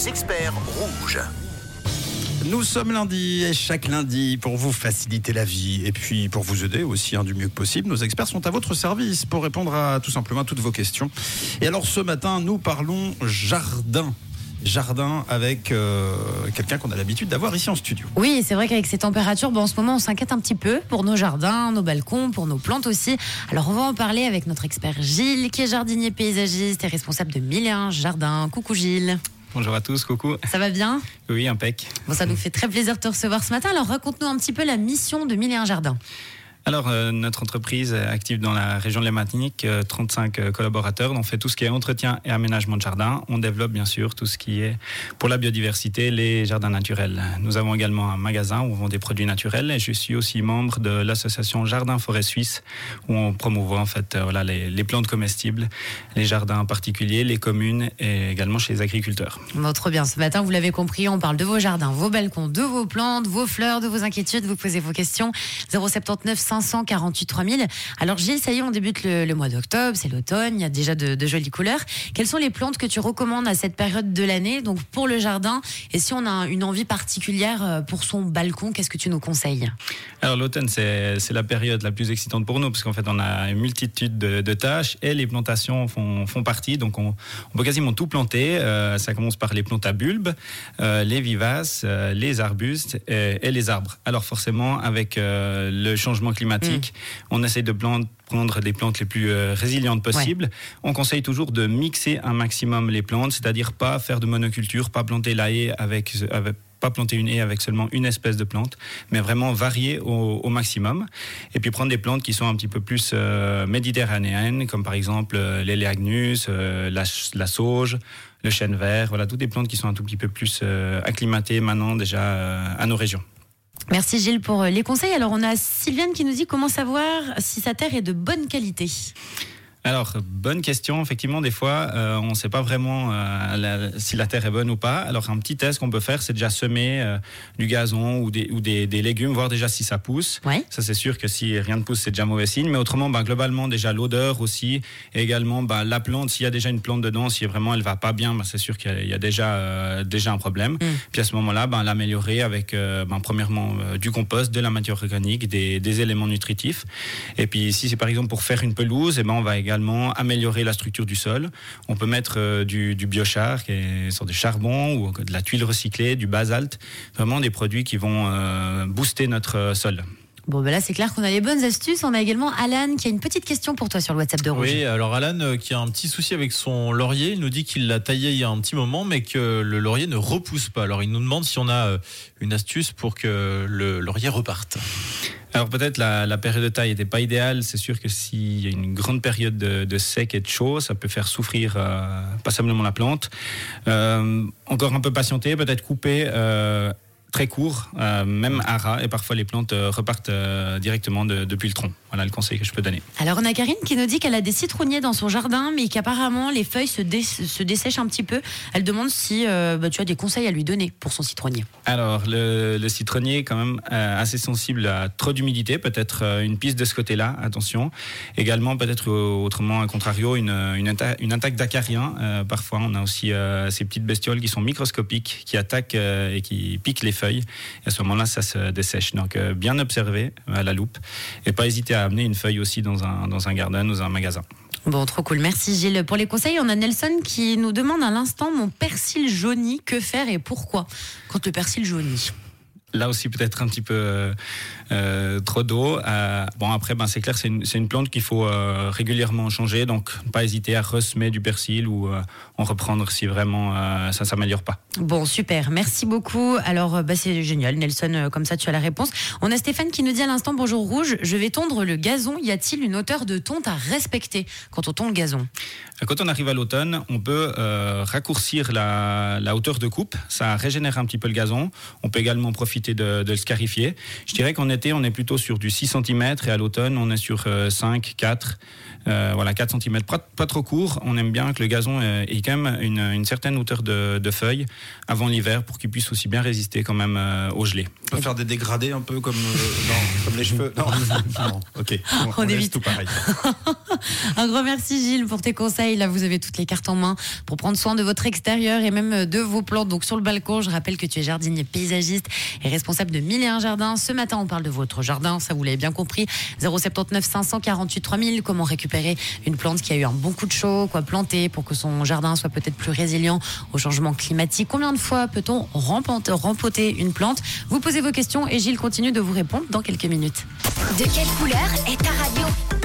les experts rouges. Nous sommes lundi et chaque lundi, pour vous faciliter la vie et puis pour vous aider aussi hein, du mieux que possible, nos experts sont à votre service pour répondre à tout simplement à toutes vos questions. Et alors ce matin, nous parlons jardin jardin avec euh, quelqu'un qu'on a l'habitude d'avoir ici en studio. Oui, c'est vrai qu'avec ces températures, bon, en ce moment, on s'inquiète un petit peu pour nos jardins, nos balcons, pour nos plantes aussi. Alors, on va en parler avec notre expert Gilles, qui est jardinier paysagiste et responsable de Mille et un jardins. Coucou Gilles. Bonjour à tous, coucou. Ça va bien Oui, impec. Bon, ça nous fait très plaisir de te recevoir ce matin. Alors, raconte-nous un petit peu la mission de Mille et un jardins. Alors, euh, notre entreprise est active dans la région de la Martinique, euh, 35 euh, collaborateurs. On fait tout ce qui est entretien et aménagement de jardin. On développe bien sûr tout ce qui est pour la biodiversité, les jardins naturels. Nous avons également un magasin où on vend des produits naturels et je suis aussi membre de l'association Jardin Forêt Suisse où on promouvoit en fait euh, voilà, les, les plantes comestibles, les jardins particuliers, les communes et également chez les agriculteurs. Bon, trop bien. Ce matin, vous l'avez compris, on parle de vos jardins, vos balcons, de vos plantes, vos fleurs, de vos inquiétudes. Vous posez vos questions. 079 548 3000. Alors Gilles, ça y est, on débute le, mois d'octobre, c'est l'automne, il y a déjà de, jolies couleurs. Quelles sont les plantes que tu recommandes à cette période de l'année, donc pour le jardin Et si on a une envie particulière euh, pour son balcon, qu'est-ce que tu nous conseilles? Alors l'automne, c'est la période la plus excitante pour nous, parce qu'en fait, on a une multitude de, tâches et les plantations font, font partie. Donc on, peut quasiment tout planter. Euh, ça commence par les plantes à bulbes, euh, les vivaces, les arbustes et, et, les arbres. Alors forcément, avec le changement climatique, mmh. on essaie de planter prendre des plantes les plus euh, résilientes possibles. Ouais. On conseille toujours de mixer un maximum les plantes, c'est-à-dire pas faire de monoculture, pas planter la haie avec, avec pas planter une haie avec seulement une espèce de plante, mais vraiment varier au, au maximum. Et puis prendre des plantes qui sont un petit peu plus euh, méditerranéennes, comme par exemple euh, euh, la, la, sauge, le chêne vert. Voilà, toutes des plantes qui sont un tout petit peu plus acclimatées maintenant déjà à nos régions. Merci Gilles pour les conseils. Alors on a Sylviane qui nous dit comment savoir si sa terre est de bonne qualité? Alors, bonne question. Effectivement, des fois, euh, on ne sait pas vraiment euh, la, si la terre est bonne ou pas. Alors, un petit test qu'on peut faire, c'est déjà semer euh, du gazon ou, des, ou des, des, légumes, voir déjà si ça pousse. Ouais. Ça, c'est sûr que si rien ne pousse, c'est déjà mauvais signe. Mais autrement, bah, globalement, déjà l'odeur aussi. Et également, bah, la plante, s'il y a déjà une plante dedans, si vraiment elle va pas bien, bah, c'est sûr qu'il y, y, a déjà, déjà un problème. Mm. Puis à ce moment-là, l'améliorer avec, premièrement, du compost, de la matière organique, des, des éléments nutritifs. Et puis, si c'est par exemple pour faire une pelouse, et ben on va également améliorer la structure du sol. On peut mettre euh, du, biochar, qui est une de charbon, ou de la tuile recyclée, du basalte. Vraiment des produits qui vont euh, booster notre euh, sol. Bon, ben là, c'est clair qu'on a les bonnes astuces. On a également Alan qui a une petite question pour toi sur le WhatsApp de Rouge. Oui, alors Alan euh, qui a un petit souci avec son laurier. Il nous dit qu'il l'a taillé il y a un petit moment, mais que le laurier ne repousse pas. Alors, il nous demande si on a euh, une astuce pour que le laurier reparte. Alors peut-être la, la, période de taille n'était pas idéale. C'est sûr que s'il y a une grande période de, de, sec et de chaud, ça peut faire souffrir euh, pas simplement la plante. Euh, encore un peu patienter, peut-être couper. Euh, très court, euh, même à ras, et parfois les plantes euh, repartent euh, directement de, depuis le tronc. Voilà le conseil que je peux donner. Alors on a Karine qui nous dit qu'elle a des citronniers dans son jardin, mais qu'apparemment les feuilles se, dé se, dessèchent un petit peu. Elle demande si bah, tu as des conseils à lui donner pour son citronnier. Alors le, le citronnier est quand même assez sensible à trop d'humidité, peut-être une piste de ce côté-là, attention. Également peut-être autrement, à contrario, une, une, une attaque d'acariens. parfois on a aussi ces petites bestioles qui sont microscopiques, qui attaquent et qui piquent les Et à ce moment-là, ça se dessèche. Donc, euh, bien observer à la loupe et pas hésiter à amener une feuille aussi dans un, dans un garden ou un magasin. Bon, trop cool. Merci Gilles. Pour les conseils, on a Nelson qui nous demande à l'instant mon persil jauni, que faire et pourquoi? Quand le persil jaunit là aussi peut-être un petit peu euh, euh, trop d'eau. Euh, bon après, ben, c'est clair, c'est une, une, plante qu'il faut euh, régulièrement changer, donc pas hésiter à ressemer du persil ou en reprendre si vraiment ça s'améliore pas. Bon, super, merci beaucoup. Alors bah, c'est génial, Nelson, comme ça tu as la réponse. On a Stéphane qui nous dit à l'instant, bonjour Rouge, je vais tondre le gazon, y a-t-il une hauteur de tonte à respecter quand on tond le gazon? Quand on arrive à l'automne, on peut raccourcir la, la hauteur de coupe, ça régénère un petit peu le gazon. On peut également profiter de, de le scarifier. Je dirais qu'en été, on est plutôt sur du 6 cm et à l'automne, on est sur euh, 5, 4. Euh, voilà, 4 cm, pas, pas trop court. On aime bien que le gazon euh, ait quand même une, une certaine hauteur de, de feuilles avant l'hiver pour qu'il puisse aussi bien résister quand même euh, au gelé. On peut faire des dégradés un peu comme, euh, non, comme les cheveux. Non, non, ok. On évite. tout pareil. Un grand merci Gilles pour tes conseils. Là, vous avez toutes les cartes en main pour prendre soin de votre extérieur et même de vos plantes. Donc sur le balcon, je rappelle que tu es jardinier paysagiste et responsable de 1001 jardins. Ce matin, on parle de votre jardin, ça vous l'avez bien compris. 079 548 3000. Comment récupérer une plante qui a eu un bon coup de chaud, quoi planter pour que son jardin soit peut-être plus résilient au changement climatique? Combien de fois peut-on rempoter une plante? Vous posez vos questions et Gilles continue de vous répondre dans quelques minutes. De quelle couleur est ta radio?